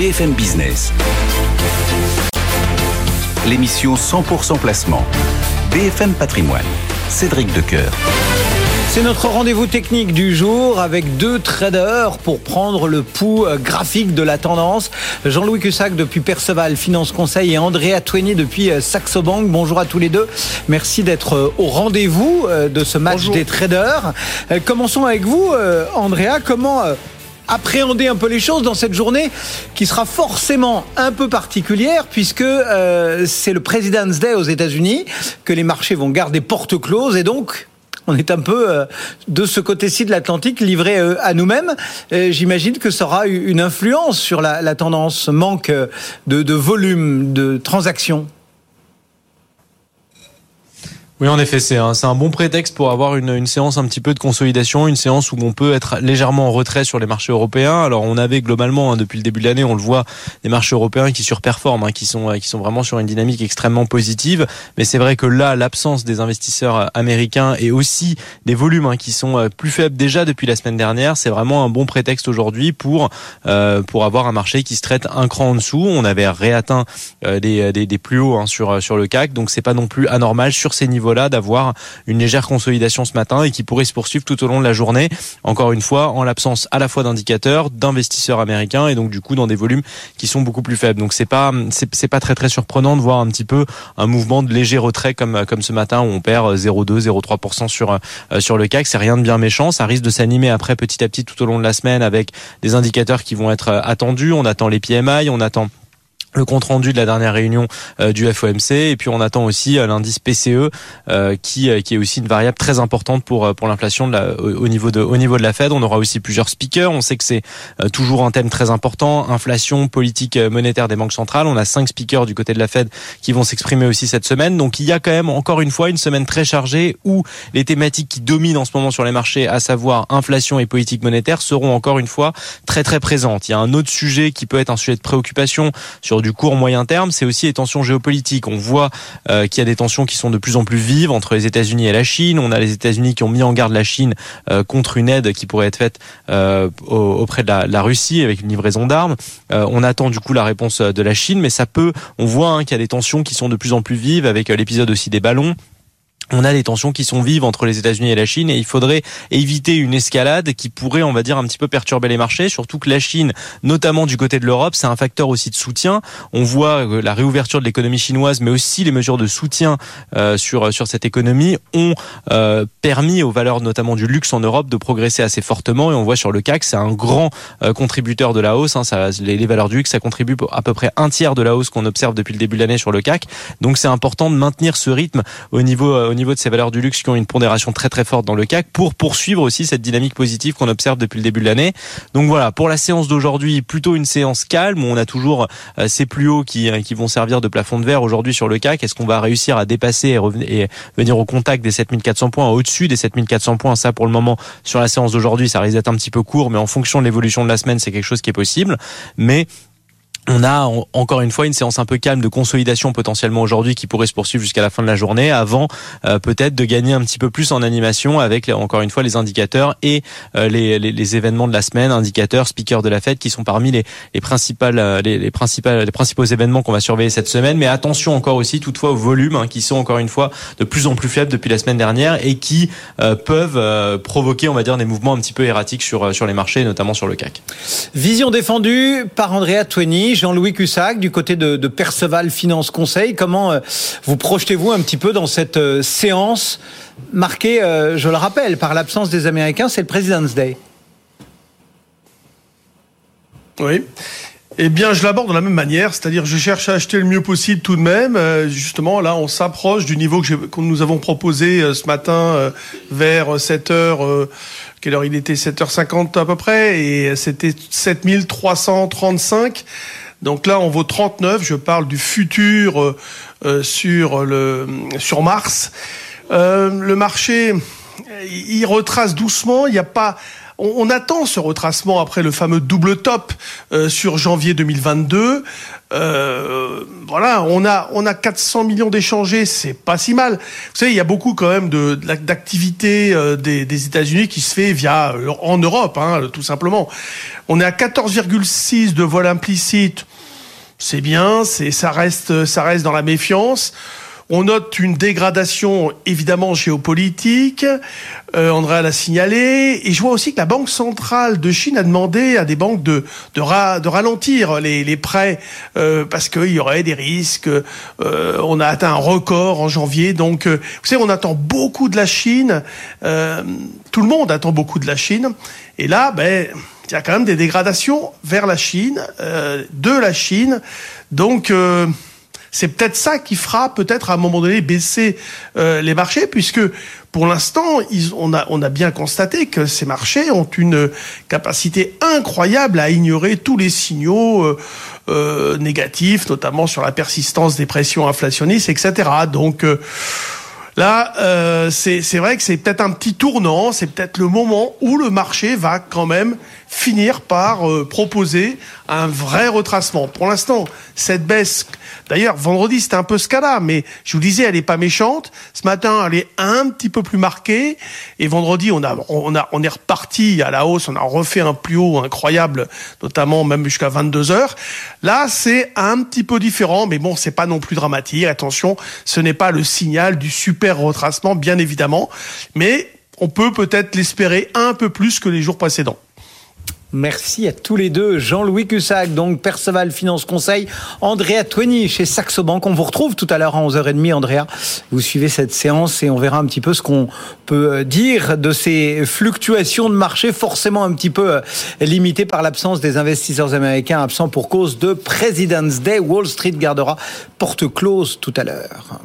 BFM Business. L'émission 100% placement. BFM Patrimoine. Cédric Decoeur. C'est notre rendez-vous technique du jour avec deux traders pour prendre le pouls euh, graphique de la tendance. Jean-Louis Cussac depuis Perceval Finance Conseil et Andrea Twenny depuis euh, Saxo Bank. Bonjour à tous les deux. Merci d'être euh, au rendez-vous de ce match des traders. Commençons avec vous, Andrea. Comment appréhender un peu les choses dans cette journée qui sera forcément un peu particulière puisque c'est le President's Day aux États-Unis, que les marchés vont garder porte close et donc on est un peu euh, de ce côté-ci de l'Atlantique livré euh, à nous-mêmes. J'imagine que ça aura une influence sur la, tendance, manque de, de volume, de transactions. Oui, en effet, c'est un, un, bon prétexte pour avoir une, une, séance un petit peu de consolidation, une séance où on peut être légèrement en retrait sur les marchés européens. Alors, on avait globalement, hein, depuis le début de l'année, on le voit, des marchés européens qui surperforment, hein, qui sont qui sont vraiment sur une dynamique extrêmement positive. Mais c'est vrai que là, l'absence des investisseurs américains et aussi des volumes hein, qui sont euh, plus faibles déjà depuis la semaine dernière, c'est vraiment un bon prétexte aujourd'hui pour euh, pour avoir un marché qui se traite un cran en dessous. On avait réatteint euh, des, des, des, plus hauts hein, sur sur le CAC, donc c'est pas non plus anormal sur ces niveaux là d'avoir une légère consolidation ce matin et qui pourrait se poursuivre tout au long de la journée. Encore une fois, en l'absence à la fois d'indicateurs, d'investisseurs américains et donc du coup dans des volumes qui sont beaucoup plus faibles. Donc c'est pas c'est pas très très surprenant de voir un petit peu un mouvement de léger retrait comme comme ce matin où on perd 0,2 0,3% sur euh, sur le CAC. C'est rien de bien méchant. Ça risque de s'animer après petit à petit tout au long de la semaine avec des indicateurs qui vont être euh, attendus. On attend les PMI, on attend le compte rendu de la dernière réunion euh, du FOMC et puis on attend aussi euh, l'indice PCE euh, qui qui est aussi une variable très importante pour pour l'inflation au, niveau de au niveau de la Fed. On aura aussi plusieurs speakers. On sait que c'est toujours un thème très important. Inflation politique monétaire des banques centrales. On a cinq speakers du côté de la Fed qui vont s'exprimer aussi cette semaine. Donc il y a quand même encore une fois une semaine très chargée où les thématiques qui dominent en ce moment sur les marchés à savoir inflation et politique monétaire seront encore une fois très très présentes. Il y a un autre sujet qui peut être un sujet de préoccupation sur du court moyen terme, c'est aussi les tensions géopolitiques. On voit euh, qu'il y a des tensions qui sont de plus en plus vives entre les États-Unis et la Chine. On a les États-Unis qui ont mis en garde la Chine euh, contre une aide qui pourrait être faite euh, auprès de la, Russie avec une livraison d'armes. on attend du coup la réponse de la Chine, mais ça peut. On voit hein, qu'il y a des tensions qui sont de plus en plus vives avec l'épisode aussi des ballons on a des tensions qui sont vives entre les États-Unis et la Chine et il faudrait éviter une escalade qui pourrait, on va dire, un petit peu perturber les marchés. Surtout que la Chine, notamment du côté de l'Europe, c'est un facteur aussi de soutien. On voit la réouverture de l'économie chinoise, mais aussi les mesures de soutien euh, sur sur cette économie ont euh, permis aux valeurs, notamment du luxe en Europe, de progresser assez fortement. Et on voit sur le CAC, c'est un grand euh, contributeur de la hausse. Hein. Ça, les, valeurs du luxe, ça contribue à peu près un tiers de la hausse qu'on observe depuis le début de l'année sur le CAC. Donc c'est important de maintenir ce rythme au niveau au niveau de ces valeurs du luxe qui ont une pondération très très forte dans le CAC pour poursuivre aussi cette dynamique positive qu'on observe depuis le début de l'année. Donc voilà, pour la séance d'aujourd'hui, plutôt une séance calme où on a toujours euh, ces plus hauts qui, euh, qui vont servir de plafond de verre aujourd'hui sur le CAC. Est-ce qu'on va réussir à dépasser et, revenir, venir au contact des 7400 points, au-dessus des 7400 points? Ça, pour le moment, sur la séance d'aujourd'hui, ça risque d'être un petit peu court, mais en fonction de l'évolution de la semaine, c'est quelque chose qui est possible. Mais on a encore une fois une séance un peu calme de consolidation potentiellement aujourd'hui qui pourrait se poursuivre jusqu'à la fin de la journée avant euh, peut-être de gagner un petit peu plus en animation avec encore une fois les indicateurs et euh, les, les, événements de la semaine, indicateurs, speakers de la fête qui sont parmi les, les principales euh, les, les, principales les principaux événements qu'on va surveiller cette semaine. Mais attention encore aussi toutefois aux volumes hein, qui sont encore une fois de plus en plus faibles depuis la semaine dernière et qui peuvent provoquer on va dire des mouvements un petit peu erratiques sur sur les marchés notamment sur le CAC. Vision défendue par Andrea Jean-Louis Cussac, du côté de, Perceval Finance Conseil. Comment euh, vous projetez-vous un petit peu dans cette euh, séance marquée, euh, je le rappelle, par l'absence des Américains C'est le President's Day? Oui. Eh bien, je l'aborde de la même manière, c'est-à-dire je cherche à acheter le mieux possible tout de même. justement, là, on s'approche du niveau que, nous avons proposé ce matin vers 7 heures quelle heure il était 7h50 à peu près, et c'était 7335. Donc là, on vaut 39. Je parle du futur euh, euh, sur le sur Mars. Euh, le marché, il retrace doucement. Il n'y a pas on, attend ce retracement après le fameux double top euh, sur janvier 2022. Euh, voilà, on a on a 400 millions d'échangés, c'est pas si mal. Vous savez, il y a beaucoup quand même de d'activités euh, des, des États-Unis qui se fait via en Europe, hein, tout simplement. On est à 14,6 de vol implicite. C'est bien, c'est ça reste ça reste dans la méfiance. On note une dégradation évidemment géopolitique. Euh, Andrea l'a signalé. Et je vois aussi que la Banque centrale de Chine a demandé à des banques de, de, ralentir les, prêts euh, parce qu'il y aurait des risques. Euh, on a atteint un record en janvier. Donc, euh, vous savez, on attend beaucoup de la Chine. Tout le monde attend beaucoup de la Chine. Et là, ben, il y a quand même des dégradations vers la Chine, de la Chine. Donc, c'est peut-être ça qui fera peut-être à un moment donné baisser euh, les marchés, puisque pour l'instant, on a, bien constaté que ces marchés ont une capacité incroyable à ignorer tous les signaux euh, euh négatifs, notamment sur la persistance des pressions inflationnistes, etc. Donc Là, euh, c'est vrai que c'est peut-être un petit tournant, c'est peut-être le moment où le marché va quand même finir par euh, proposer un vrai retracement. Pour l'instant, cette baisse, d'ailleurs, vendredi c'était un peu ce cas-là, mais je vous disais, elle est pas méchante. Ce matin, elle est un petit peu plus marquée, et vendredi, on a, on a, on est reparti à la hausse, on a refait un plus haut incroyable, notamment même jusqu'à 22 heures. Là, c'est un petit peu différent, mais bon, c'est pas non plus dramatique. Attention, ce n'est pas le signal du super retracement, bien évidemment, mais on peut peut-être l'espérer un peu plus que les jours précédents. Merci à tous les deux. Jean-Louis Cussac, donc Perceval Finance Conseil, Andrea Twenny chez Saxo Bank. On vous retrouve tout à l'heure à 11h30, Andrea. Vous suivez cette séance et on verra un petit peu ce qu'on peut euh, dire de ces fluctuations de marché, forcément un petit peu euh, limitées par l'absence des investisseurs américains absents pour cause de President's Day. Wall Street gardera porte close tout à l'heure.